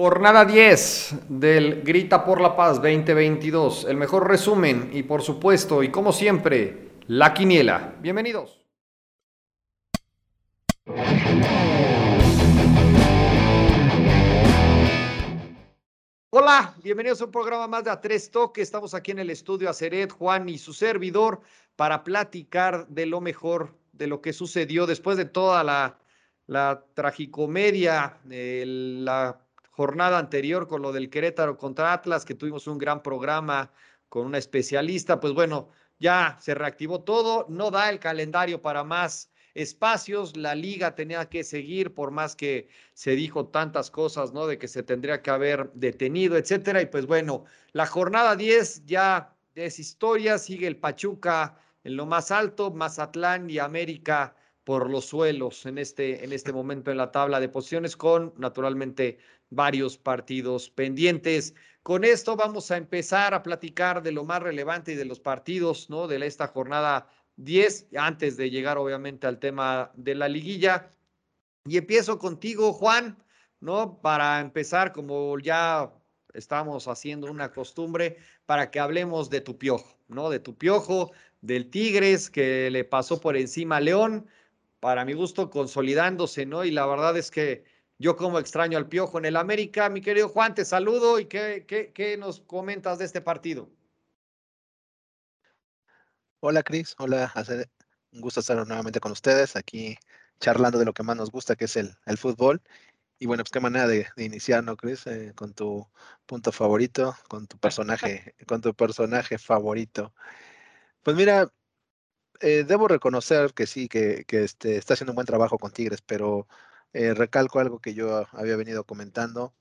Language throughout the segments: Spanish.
Jornada 10 del Grita por la Paz 2022. El mejor resumen y por supuesto, y como siempre, la quiniela. Bienvenidos. Hola, bienvenidos a un programa más de A Tres Toques. Estamos aquí en el estudio Aceret, Juan y su servidor para platicar de lo mejor, de lo que sucedió después de toda la, la tragicomedia, la jornada anterior con lo del Querétaro contra Atlas, que tuvimos un gran programa con una especialista, pues bueno, ya se reactivó todo, no da el calendario para más espacios, la liga tenía que seguir por más que se dijo tantas cosas, ¿no? De que se tendría que haber detenido, etcétera, y pues bueno, la jornada 10 ya es historia, sigue el Pachuca en lo más alto, Mazatlán y América por los suelos en este, en este momento en la tabla de posiciones con naturalmente varios partidos pendientes. Con esto vamos a empezar a platicar de lo más relevante y de los partidos, ¿no? De esta jornada 10, antes de llegar obviamente al tema de la liguilla. Y empiezo contigo, Juan, ¿no? Para empezar, como ya estamos haciendo una costumbre, para que hablemos de tu piojo, ¿no? De tu piojo, del Tigres que le pasó por encima a León para mi gusto, consolidándose, ¿no? Y la verdad es que yo como extraño al Piojo en el América. Mi querido Juan, te saludo y qué, qué, qué nos comentas de este partido. Hola Cris, hola, un gusto estar nuevamente con ustedes aquí charlando de lo que más nos gusta, que es el, el fútbol. Y bueno, pues qué manera de, iniciar, ¿no, Cris? Eh, con tu punto favorito, con tu personaje, con tu personaje favorito. Pues mira, eh, debo reconocer que sí, que, este, está haciendo un buen trabajo con Tigres, pero eh, recalco algo que yo había venido comentando.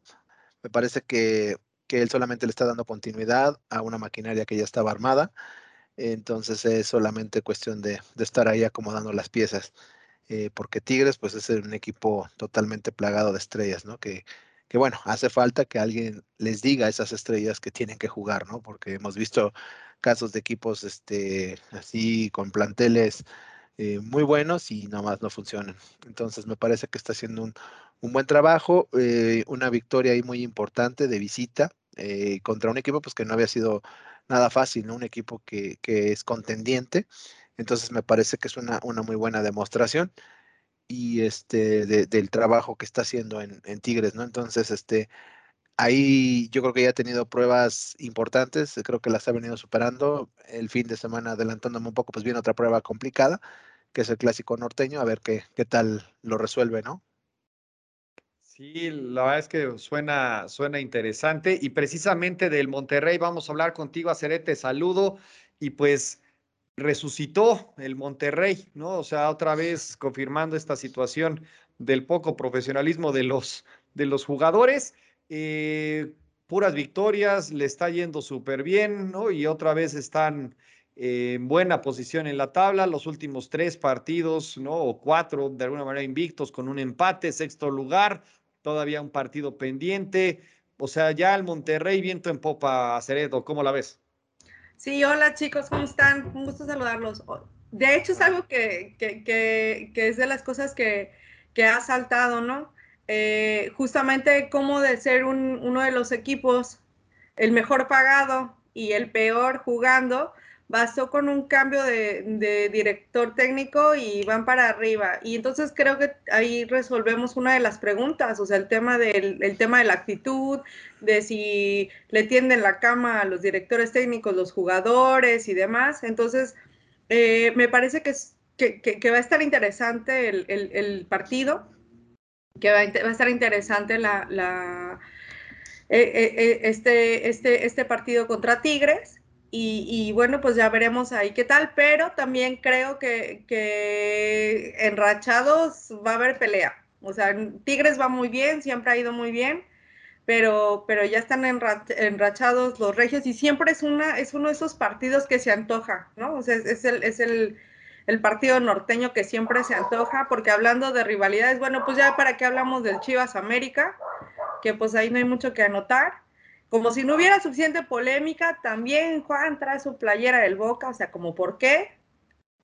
Me parece que, él solamente le está dando continuidad a una maquinaria que ya estaba armada. Entonces es solamente cuestión de, estar ahí acomodando las piezas. Eh, porque Tigres, pues es un equipo totalmente plagado de estrellas, ¿no? Que, que bueno, hace falta que alguien les diga a esas estrellas que tienen que jugar, ¿no? Porque hemos visto casos de equipos este, así con planteles eh, muy buenos y nada más no funcionan. Entonces me parece que está haciendo un, buen trabajo, eh, una victoria ahí muy importante de visita eh, contra un equipo pues que no había sido nada fácil, ¿no? Un equipo que, es contendiente. Entonces me parece que es una, una muy buena demostración y este del trabajo que está haciendo en, en, Tigres, ¿no? Entonces, este, Ahí yo creo que ya ha tenido pruebas importantes, creo que las ha venido superando. El fin de semana adelantándome un poco, pues viene otra prueba complicada, que es el clásico norteño, a ver qué, qué tal lo resuelve, ¿no? Sí, la verdad es que suena, suena interesante y precisamente del Monterrey vamos a hablar contigo, Acerete, saludo y pues resucitó el Monterrey, ¿no? O sea, otra vez confirmando esta situación del poco profesionalismo de los, de los jugadores eh, puras victorias, le está yendo súper bien, ¿no? Y otra vez están en buena posición en la tabla, los últimos tres partidos, ¿no? O cuatro, de alguna manera invictos, con un empate, sexto lugar, todavía un partido pendiente. O sea, ya el Monterrey viento en popa, Ceredo, ¿cómo la ves? Sí, hola chicos, ¿cómo están? Un gusto saludarlos. De hecho, es algo que, que, que, que es de las cosas que, ha saltado, ¿no? Eh, justamente como de ser uno de los equipos el mejor pagado y el peor jugando, bastó con un cambio de, director técnico y van para arriba. Y entonces creo que ahí resolvemos una de las preguntas, o sea, el tema, del, el tema de la actitud, de si le tienden la cama a los directores técnicos, los jugadores y demás. Entonces, eh, me parece que, va a estar interesante el, partido que va a, estar interesante la, eh, eh, eh, este, este, este partido contra Tigres. Y, bueno, pues ya veremos ahí qué tal, pero también creo que, que enrachados va a haber pelea. O sea, Tigres va muy bien, siempre ha ido muy bien, pero, pero ya están enrachados los regios y siempre es, una, es uno de esos partidos que se antoja, ¿no? O sea, es el, es el, el partido norteño que siempre se antoja, porque hablando de rivalidades, bueno, pues ya para qué hablamos del Chivas América, que pues ahí no hay mucho que anotar. Como si no hubiera suficiente polémica, también Juan trae su playera del Boca, o sea, como por qué,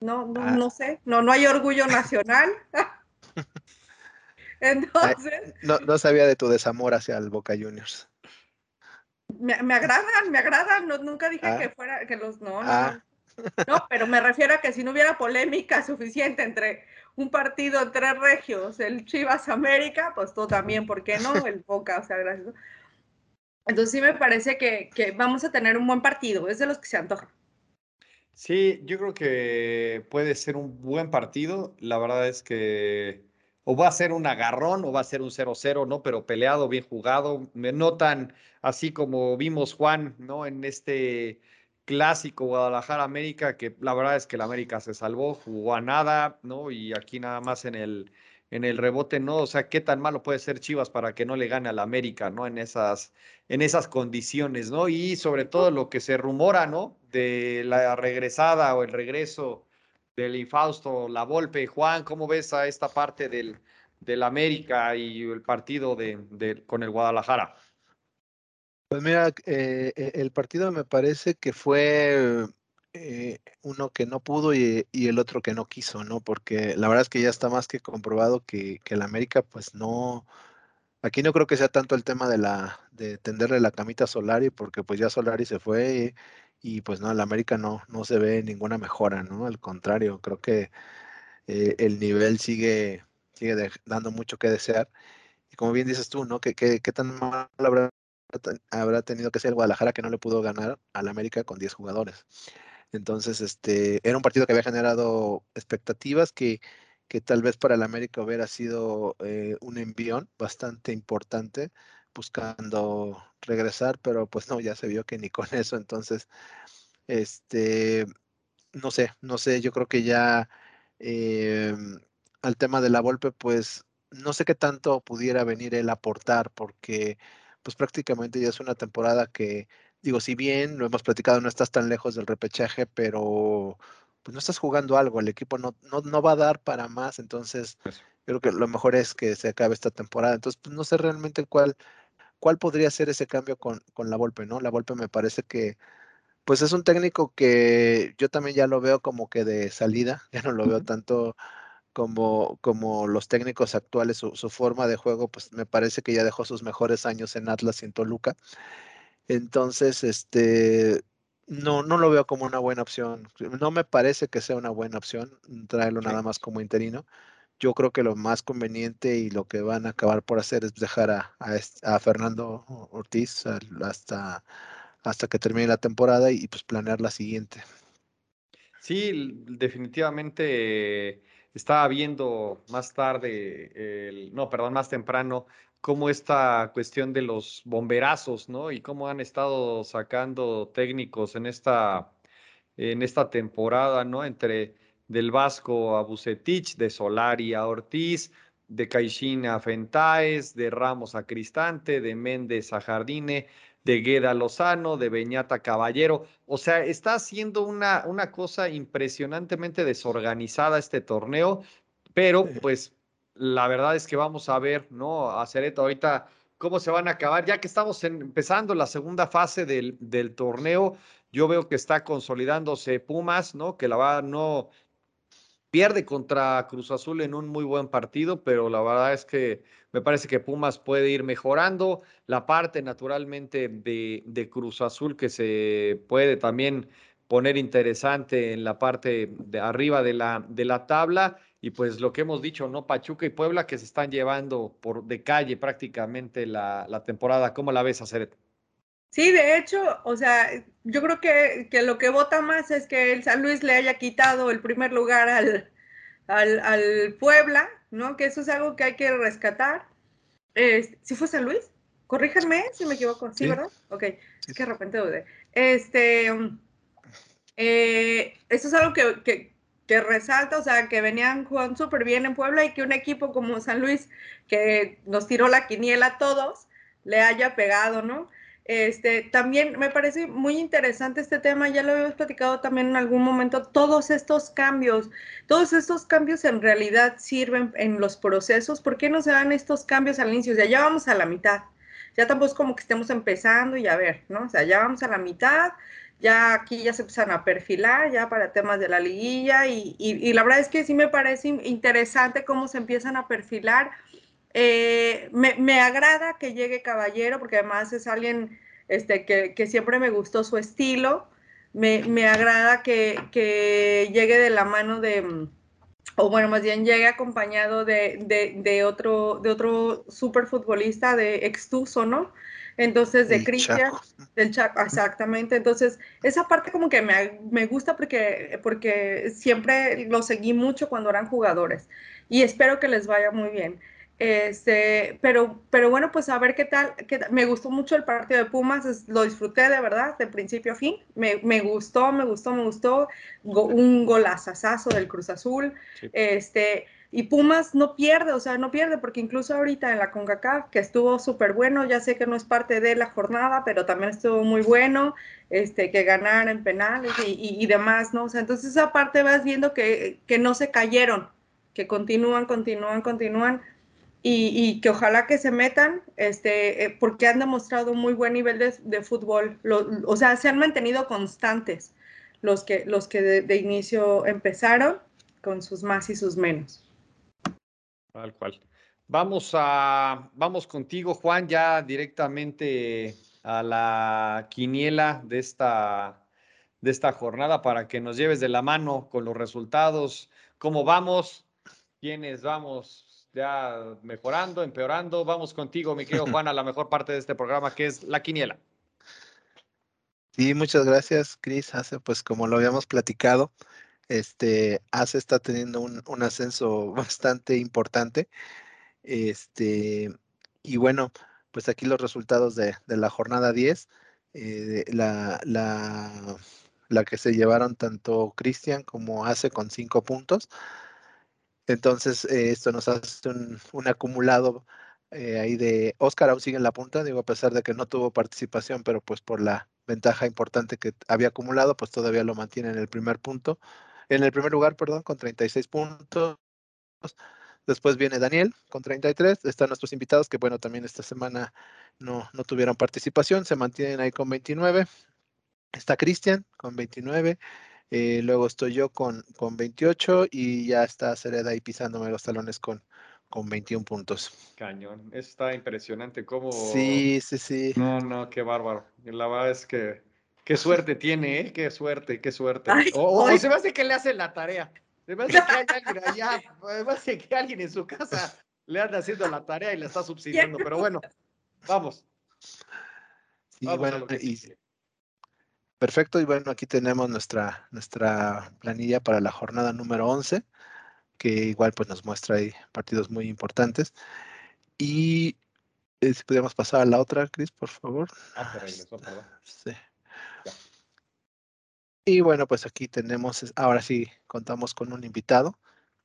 no, no, ah. no sé, no, no hay orgullo nacional. Entonces. no, no sabía de tu desamor hacia el Boca Juniors. Me, me agradan, me agradan. No, nunca dije Ah. que fuera, que los no, no, Ah. no, pero me refiero a que si no hubiera polémica suficiente entre un partido entre regios, el Chivas América, pues tú también, ¿por qué no? El Boca, o sea, gracias. Entonces sí me parece que, vamos a tener un buen partido, es de los que se antojan. Sí, yo creo que puede ser un buen partido. La verdad es que o va a ser un agarrón o va a ser un 0-0, ¿no? Pero peleado, bien jugado. Me notan así como vimos Juan, ¿no? En este clásico Guadalajara América, que la verdad es que la América se salvó, jugó a nada, ¿no? Y aquí nada más en el, en el rebote, ¿no? O sea, qué tan malo puede ser Chivas para que no le gane a la América, ¿no? En esas, en esas condiciones, ¿no? Y sobre todo lo que se rumora, ¿no? De la regresada o el regreso del Infausto, la Volpe. Juan, ¿cómo ves a esta parte del, del América y el partido de- con el Guadalajara? Pues mira, eh, e- el partido me parece que fue eh, uno que no pudo y, el otro que no quiso, ¿no? Porque la verdad es que ya está más que comprobado que, que el América, pues no, aquí no creo que sea tanto el tema de la, de tenderle la camita a Solari, porque pues ya Solari se fue y, pues no, el América no, no se ve ninguna mejora, ¿no? Al contrario, creo que eh, el nivel sigue, sigue dando mucho que desear. Y como bien dices tú, ¿no? ¿Qué, qué, tan mal habrá, habrá tenido que ser Guadalajara que no le pudo ganar al América con 10 jugadores? Entonces, este, era un partido que había generado expectativas que, que tal vez para el América hubiera sido eh, un envión bastante importante buscando regresar, pero pues no, ya se vio que ni con eso. Entonces, este, no sé, no sé, yo creo que ya eh, al tema de la Volpe, pues no sé qué tanto pudiera venir él a aportar, porque pues prácticamente ya es una temporada que, digo, si bien lo hemos platicado, no estás tan lejos del repechaje, pero pues no estás jugando algo, el equipo no, no, no va a dar para más, entonces creo que lo mejor es que se acabe esta temporada. Entonces, pues no sé realmente cuál, cuál podría ser ese cambio con, con la Volpe, ¿no? La Volpe me parece que pues es un técnico que yo también ya lo veo como que de salida, ya no lo veo tanto como, como los técnicos actuales, su, su forma de juego, pues me parece que ya dejó sus mejores años en Atlas y en Toluca. Entonces, este, no, no lo veo como una buena opción. No me parece que sea una buena opción traerlo Sí. nada más como interino. Yo creo que lo más conveniente y lo que van a acabar por hacer es dejar a, a Fernando Ortiz hasta, hasta que termine la temporada y pues planear la siguiente. Sí, definitivamente eh, estaba viendo más tarde, el- no, perdón, más temprano, cómo esta cuestión de los bomberazos, ¿no? Y cómo han estado sacando técnicos en esta, en esta temporada, ¿no? Entre del Vasco a Bucetich, de Solari a Ortiz, de Caixin a Fentaes, de Ramos a Cristante, de Méndez a Jardine, de Gueda a Lozano, de Beñata a Caballero. O sea, está haciendo una, una cosa impresionantemente desorganizada este torneo, pero pues la verdad es que vamos a ver, ¿no? A Cereto ahorita cómo se van a acabar, ya que estamos empezando la segunda fase del, del torneo, yo veo que está consolidándose Pumas, ¿no? Que la va, no pierde contra Cruz Azul en un muy buen partido, pero la verdad es que me parece que Pumas puede ir mejorando. La parte naturalmente de, de Cruz Azul que se puede también poner interesante en la parte de arriba de la, de la tabla. Y pues lo que hemos dicho, ¿no? Pachuca y Puebla que se están llevando por de calle prácticamente la, la temporada. ¿Cómo la ves, Aceret? Sí, de hecho, o sea, yo creo que, que lo que vota más es que el San Luis le haya quitado el primer lugar al, al, al Puebla, ¿no? Que eso es algo que hay que rescatar. Eh, ¿Sí fue San Luis? Corríjanme si me equivoco, ¿sí, Sí. verdad? Ok, es que de repente dudé. Este, eh, eso es algo que, que, que resalta, o sea, que venían jugando súper bien en Puebla y que un equipo como San Luis, que nos tiró la quiniela a todos, le haya pegado, ¿no? Este, también me parece muy interesante este tema, ya lo habíamos platicado también en algún momento, todos estos cambios, todos estos cambios en realidad sirven en los procesos, ¿por qué no se dan estos cambios al inicio? O sea, ya vamos a la mitad, ya tampoco es como que estemos empezando y a ver, ¿no? O sea, ya vamos a la mitad, ya aquí ya se empiezan a perfilar, ya para temas de la liguilla, y, y, y la verdad es que sí me parece interesante cómo se empiezan a perfilar Eh, me, agrada que llegue Caballero, porque además es alguien este, que, siempre me gustó su estilo. Me, agrada que, llegue de la mano de, o bueno, más bien llegue acompañado de, otro, de otro super futbolista de Extuso, ¿no? Entonces, de Cristian, del Chaco, exactamente. Entonces, esa parte como que me, me, gusta porque, porque siempre lo seguí mucho cuando eran jugadores y espero que les vaya muy bien. Este, pero, pero bueno, pues a ver qué tal, Me gustó mucho el partido de Pumas, lo disfruté de verdad, de principio a fin. Me, me gustó, me gustó, me gustó. un golazazazo del Cruz Azul. Este, y Pumas no pierde, o sea, no pierde, porque incluso ahorita en la CONCACAF, que estuvo súper bueno, ya sé que no es parte de la jornada, pero también estuvo muy bueno, este, que ganar en penales y, y, demás, ¿no? O sea, entonces esa parte vas viendo que, que no se cayeron, que continúan, continúan, continúan y, que ojalá que se metan, este, eh, porque han demostrado muy buen nivel de, fútbol, o sea, se han mantenido constantes los que, los que de, inicio empezaron con sus más y sus menos. Tal cual. Vamos a, vamos contigo, Juan, ya directamente a la quiniela de esta, de esta jornada para que nos lleves de la mano con los resultados, cómo vamos, quiénes vamos ya mejorando, empeorando. Vamos contigo, mi querido Juan, a la mejor parte de este programa, que es la quiniela. Sí, muchas gracias, Cris. Hace, pues como lo habíamos platicado, este, ACE está teniendo un, ascenso bastante importante. Este, y bueno, pues aquí los resultados de, la jornada 10, eh, la, que se llevaron tanto Cristian como ACE con cinco puntos. Entonces, eh, esto nos hace un, acumulado eh, ahí de Oscar aún sigue en la punta, digo, a pesar de que no tuvo participación, pero pues por la ventaja importante que había acumulado, pues todavía lo mantiene en el primer punto, en el primer lugar, perdón, con 36 puntos. Después viene Daniel con 33. Están nuestros invitados que, bueno, también esta semana no, no tuvieron participación, se mantienen ahí con 29. Está Cristian con 29. Eh, luego estoy yo con, con 28 y ya está Cereda ahí pisándome los talones con, con 21 puntos. Cañón, está impresionante cómo... Sí, sí, sí. No, no, qué bárbaro. La verdad es que qué suerte tiene, ¿eh? Qué suerte, qué suerte. o, se me hace que le hace la tarea. Se me hace que hay alguien allá, se me hace que alguien en su casa le anda haciendo la tarea y la está subsidiando. Pero bueno, vamos. Sí, bueno, y, Perfecto, y bueno, aquí tenemos nuestra, nuestra planilla para la jornada número 11, que igual pues nos muestra ahí partidos muy importantes. Y eh, si pudiéramos pasar a la otra, Cris, por favor. Ah, regresó, perdón. Sí. Y bueno, pues aquí tenemos, ahora sí, contamos con un invitado.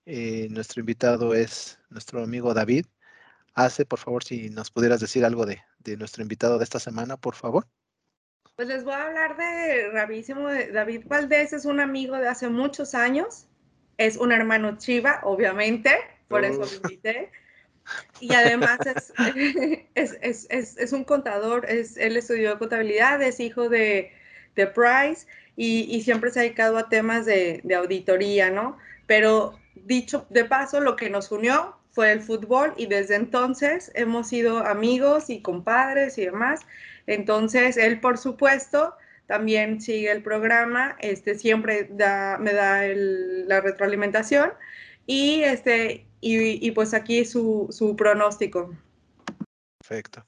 Eh, nuestro invitado es nuestro amigo David. Hace, por favor, si nos pudieras decir algo de, de nuestro invitado de esta semana, por favor. Pues les voy a hablar de rapidísimo de David Valdés, es un amigo de hace muchos años, es un hermano chiva, obviamente, por eso lo invité. Y además es, es, un contador, es, él estudió contabilidad, es hijo de, de Price y, siempre se ha dedicado a temas de, auditoría, ¿no? Pero dicho de paso, lo que nos unió fue el fútbol y desde entonces hemos sido amigos y compadres y demás. Entonces, él, por supuesto, también sigue el programa, este, siempre me da la retroalimentación y, este, y, pues aquí su, pronóstico. Perfecto.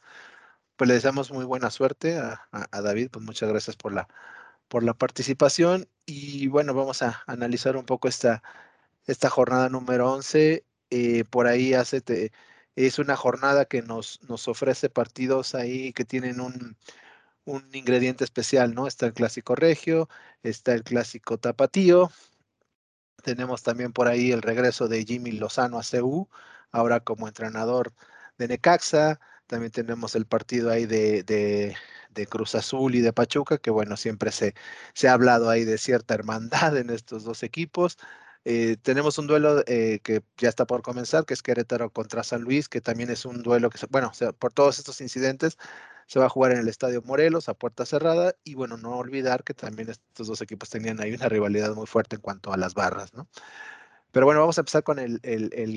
Pues le deseamos muy buena suerte a, David, pues muchas gracias por la, por la participación y bueno, vamos a analizar un poco esta, esta jornada número 11. Eh, por ahí hace... Te, es una jornada que nos, nos ofrece partidos ahí que tienen un, ingrediente especial, ¿no? Está el clásico regio, está el clásico tapatío, tenemos también por ahí el regreso de Jimmy Lozano a CU, ahora como entrenador de Necaxa, también tenemos el partido ahí de, de, Cruz Azul y de Pachuca, que bueno, siempre se, se ha hablado ahí de cierta hermandad en estos dos equipos. Eh, tenemos un duelo eh, que ya está por comenzar, que es Querétaro contra San Luis, que también es un duelo que, bueno, por todos estos incidentes se va a jugar en el Estadio Morelos a puerta cerrada y bueno, no olvidar que también estos dos equipos tenían ahí una rivalidad muy fuerte en cuanto a las barras, ¿no? Pero bueno, vamos a empezar con el,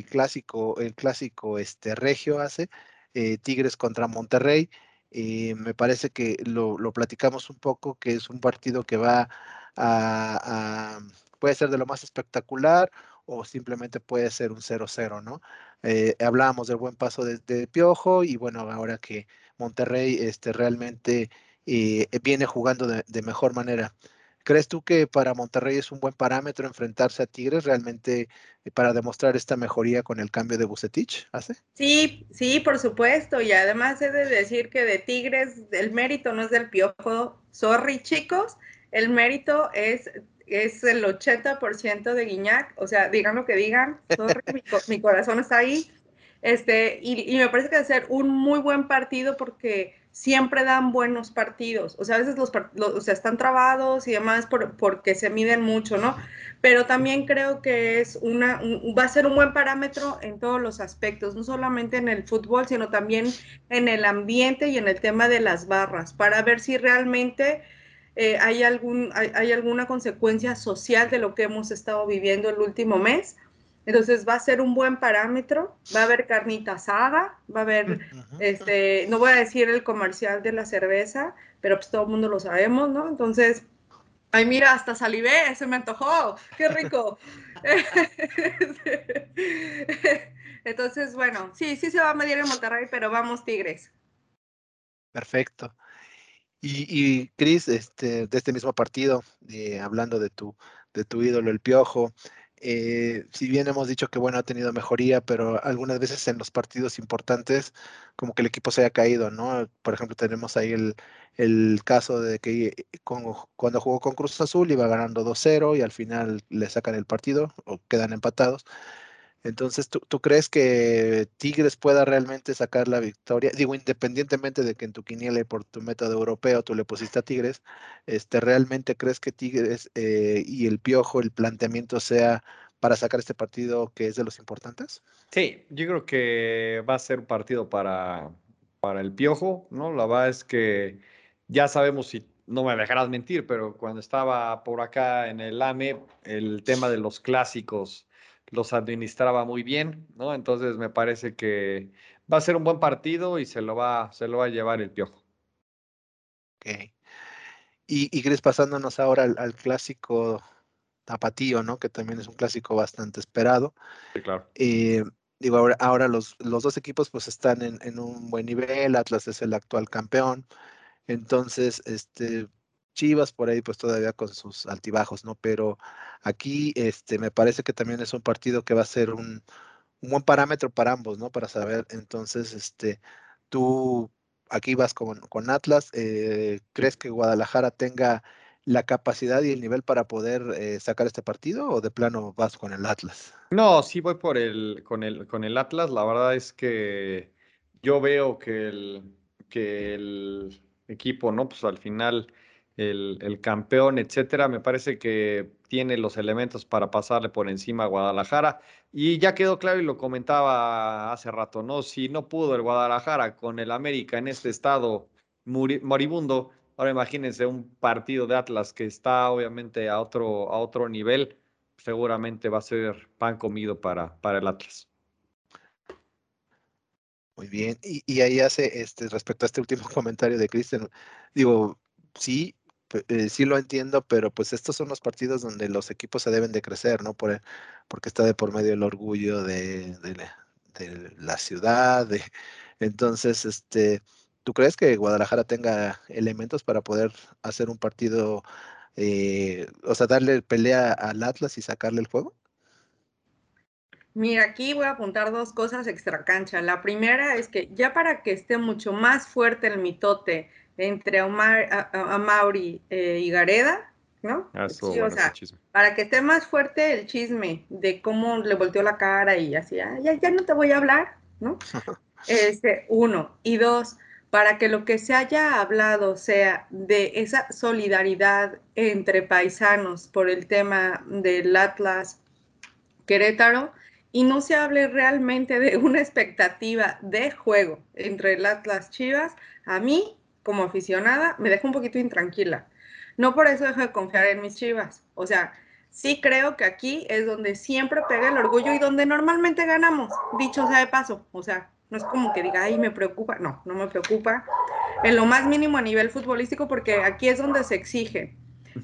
clásico, el clásico este, regio hace, eh, Tigres contra Monterrey. Eh, me parece que lo, platicamos un poco, que es un partido que va a, puede ser de lo más espectacular o simplemente puede ser un 0-0, ¿no? Eh, hablábamos del buen paso de, Piojo y bueno, ahora que Monterrey este, realmente viene jugando de mejor manera. ¿Crees tú que para Monterrey es un buen parámetro enfrentarse a Tigres realmente eh, para demostrar esta mejoría con el cambio de Bucetich? ¿Hace? Sí, sí, por supuesto. Y además he de decir que de Tigres el mérito no es del piojo. Sorry, chicos, el mérito es, es el 80% de Guiñac. O sea, digan lo que digan. Mi, corazón está ahí. Este, y, me parece que va a ser un muy buen partido porque siempre dan buenos partidos. O sea, a veces los, o sea, están trabados y demás porque se miden mucho, ¿no? Pero también creo que es una, va a ser un buen parámetro en todos los aspectos, no solamente en el fútbol, sino también en el ambiente y en el tema de las barras, para ver si realmente eh, hay, algún, hay alguna consecuencia social de lo que hemos estado viviendo el último mes entonces va a ser un buen parámetro, va a haber carnita asada, va a haber, este, no voy a decir el comercial de la cerveza, pero pues todo el mundo lo sabemos, ¿no? Entonces, ay, mira, hasta salivé, se me antojó, qué rico. Entonces, bueno, sí, sí se va a medir en Monterrey, pero vamos Tigres. Perfecto. Y, y Cris, este, de este mismo partido, eh, hablando de tu, de tu ídolo, el Piojo, eh, si bien hemos dicho que bueno, ha tenido mejoría, pero algunas veces en los partidos importantes, como que el equipo se haya caído, ¿no? Por ejemplo, tenemos ahí el, caso de que cuando jugó con Cruz Azul iba ganando 2-0 y al final le sacan el partido o quedan empatados. Entonces, ¿tú, crees que Tigres pueda realmente sacar la victoria? Digo, independientemente de que en tu quiniela y por tu método europeo tú le pusiste a Tigres, este, ¿realmente crees que Tigres eh, y el Piojo, el planteamiento sea para sacar este partido que es de los importantes? Sí, yo creo que va a ser un partido para, para el Piojo, ¿no? La verdad es que ya sabemos si no me dejarás mentir, pero cuando estaba por acá en el AME, el tema de los clásicos los administraba muy bien, ¿no? Entonces me parece que va a ser un buen partido y se lo va, se lo va a llevar el piojo. Ok. Y, y pasándonos ahora al, clásico tapatío, ¿no? Que también es un clásico bastante esperado. Sí, claro. Eh, digo, ahora, ahora los, los, dos equipos pues están en, en, un buen nivel, Atlas es el actual campeón, entonces, este, Chivas por ahí pues todavía con sus altibajos, ¿no? Pero aquí este, me parece que también es un partido que va a ser un, buen parámetro para ambos, ¿no? Para saber, entonces, este, tú aquí vas con, con Atlas, eh, ¿crees que Guadalajara tenga la capacidad y el nivel para poder eh, sacar este partido o de plano vas con el Atlas? No, sí voy por el, con el, con el Atlas, la verdad es que yo veo que el, que el equipo, ¿no? Pues al final el, campeón, etcétera. Me parece que tiene los elementos para pasarle por encima a Guadalajara. Y ya quedó claro y lo comentaba hace rato, ¿no? Si no pudo el Guadalajara con el América en este estado moribundo, ahora imagínense un partido de Atlas que está obviamente a otro, a otro nivel, seguramente va a ser pan comido para, para el Atlas. Muy bien, y, y ahí hace, este, respecto a este último comentario de Cristian, digo, sí, eh, sí lo entiendo, pero pues estos son los partidos donde los equipos se deben de crecer, ¿no? Por, porque está de por medio el orgullo de, la ciudad. De, entonces, este, ¿tú crees que Guadalajara tenga elementos para poder hacer un partido, eh, o sea, darle pelea al Atlas y sacarle el juego? Mira, aquí voy a apuntar dos cosas extra cancha. La primera es que ya para que esté mucho más fuerte el mitote entre Omar, a, Mauri eh, y Gareda, ¿no? Ah, para que esté más fuerte el chisme de cómo le volteó la cara y así, ah, ya, ya no te voy a hablar, ¿no? este, uno. Y dos, para que lo que se haya hablado sea de esa solidaridad entre paisanos por el tema del Atlas Querétaro y no se hable realmente de una expectativa de juego entre el Atlas Chivas, a mí como aficionada me deja un poquito intranquila. No por eso dejo de confiar en mis chivas. O sea, sí creo que aquí es donde siempre pega el orgullo y donde normalmente ganamos, dicho sea de paso. O sea, no es como que diga, ay, me preocupa. No, no me preocupa. En lo más mínimo a nivel futbolístico, porque aquí es donde se exige.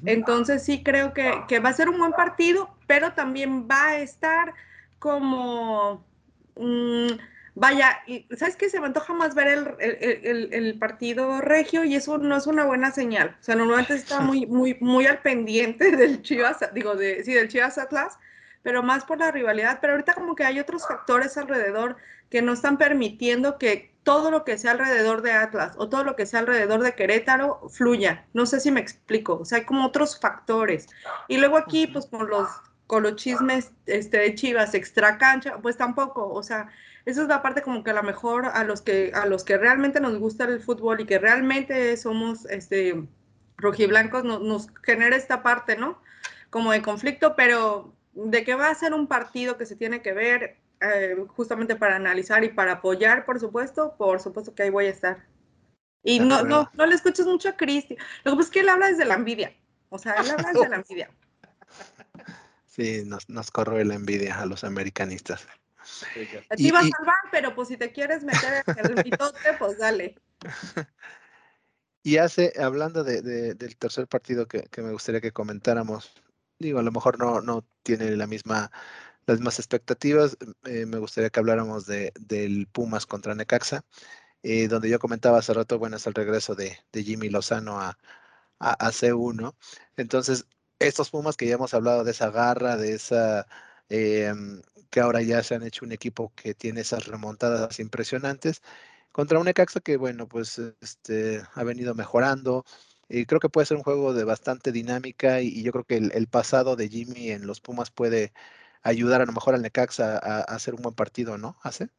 Entonces sí creo que, que va a ser un buen partido, pero también va a estar como... Mm, vaya, ¿sabes qué? Se me antoja más ver el, partido regio y eso no es una buena señal. O sea, normalmente está muy, muy, muy al pendiente del Chivas, digo, de, sí, del Chivas Atlas, pero más por la rivalidad. Pero ahorita como que hay otros factores alrededor que no están permitiendo que todo lo que sea alrededor de Atlas o todo lo que sea alrededor de Querétaro fluya. No sé si me explico. O sea, hay como otros factores. Y luego aquí, pues con los con los chismes este, de Chivas extra cancha, pues tampoco, o sea, esa es la parte como que a lo mejor a los que, a los que realmente nos gusta el fútbol y que realmente somos este, rojiblancos, nos genera esta parte, ¿no? Como de conflicto, pero de que va a ser un partido que se tiene que ver eh, justamente para analizar y para apoyar, por supuesto, por supuesto que ahí voy a estar. Y no, no, no le escuches mucho a Cristi. Lo que pasa es que él habla desde la envidia. O sea, él habla desde la envidia. Sí, nos, nos corroe la envidia a los americanistas. A ti vas a salvar, pero pues si te quieres meter en el mitote, pues dale. Y hace, hablando de, del tercer partido que, me gustaría que comentáramos, digo, a lo mejor no, no tiene la misma, las mismas expectativas, eh, me gustaría que habláramos de, del Pumas contra Necaxa, eh, donde yo comentaba hace rato, bueno, es el regreso de, Jimmy Lozano a, a, a C1. Entonces, estos Pumas que ya hemos hablado de esa garra, de esa, em, que ahora ya se han hecho un equipo que tiene esas remontadas impresionantes, contra un Necaxa que, bueno, pues este, ha venido mejorando. Y creo que puede ser un juego de bastante dinámica y, yo creo que el, pasado de Jimmy en los Pumas puede ayudar a lo mejor al Necaxa a, a hacer un buen partido, ¿no? ¿Hace?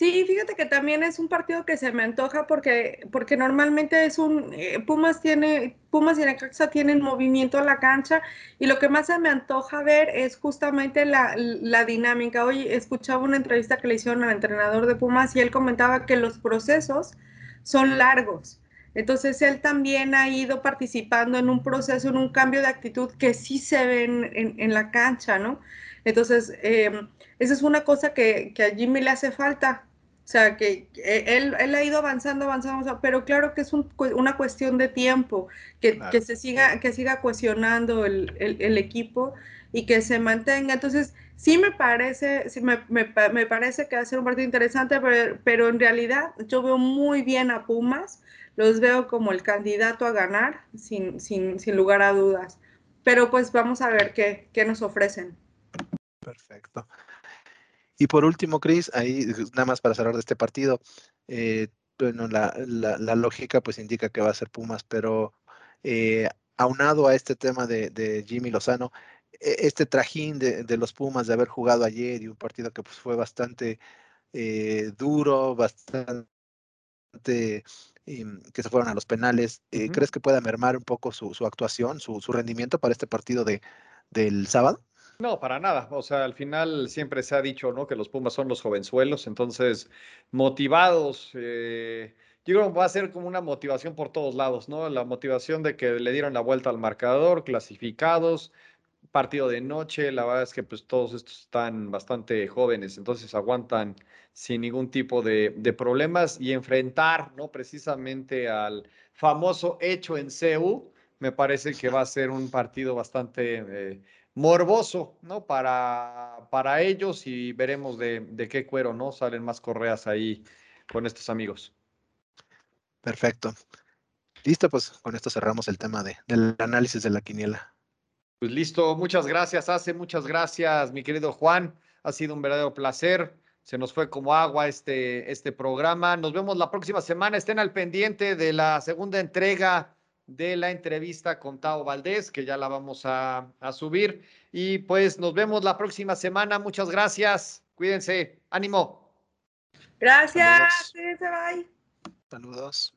Sí, fíjate que también es un partido que se me antoja porque, porque normalmente es un, eh, Pumas tiene, Pumas y Necaxa tienen movimiento en la cancha y lo que más se me antoja ver es justamente la, la dinámica. Hoy escuchaba una entrevista que le hicieron al entrenador de Pumas y él comentaba que los procesos son largos. Entonces él también ha ido participando en un proceso, en un cambio de actitud que sí se ve en, en, la cancha, ¿no? Entonces, eh, esa es una cosa que, que a Jimmy le hace falta, sea, que él, él, ha ido avanzando, avanzando, pero claro que es una cuestión de tiempo, que, que, se siga, que siga cuestionando el, el, equipo y que se mantenga. Entonces, sí me parece, sí me, me, me, parece que va a ser un partido interesante, pero, pero, en realidad yo veo muy bien a Pumas, los veo como el candidato a ganar, sin, sin, sin lugar a dudas. Pero pues vamos a ver qué, qué nos ofrecen. Perfecto. Y por último, Chris, ahí nada más para cerrar de este partido, eh, bueno, la, lógica pues indica que va a ser Pumas, pero eh, aunado a este tema de, Jimmy Lozano, e, este trajín de, los Pumas de haber jugado ayer y un partido que pues fue bastante eh, duro, bastante em, que se fueron a los penales, ¿crees que pueda mermar un poco su, actuación, su, su, rendimiento para este partido de, del sábado? No, para nada. O sea, al final siempre se ha dicho, ¿no? Que los Pumas son los jovenzuelos, entonces motivados. Eh, yo creo que va a ser como una motivación por todos lados, ¿no? La motivación de que le dieron la vuelta al marcador, clasificados, partido de noche. La verdad es que pues todos estos están bastante jóvenes, entonces aguantan sin ningún tipo de, problemas y enfrentar, ¿no? Precisamente al famoso hecho en CEU, me parece que va a ser un partido bastante... Eh, morboso, ¿no? Para, para ellos y veremos de, de, qué cuero, ¿no? Salen más correas ahí con estos amigos. Perfecto. Listo, pues con esto cerramos el tema de, del análisis de la quiniela. Pues listo, muchas gracias, Hace, muchas gracias, mi querido Juan. Ha sido un verdadero placer. Se nos fue como agua este, este programa. Nos vemos la próxima semana. Estén al pendiente de la segunda entrega de la entrevista con Tao Valdés, que ya la vamos a, subir. Y pues nos vemos la próxima semana. Muchas gracias. Cuídense. Ánimo. Gracias. Bye. Saludos.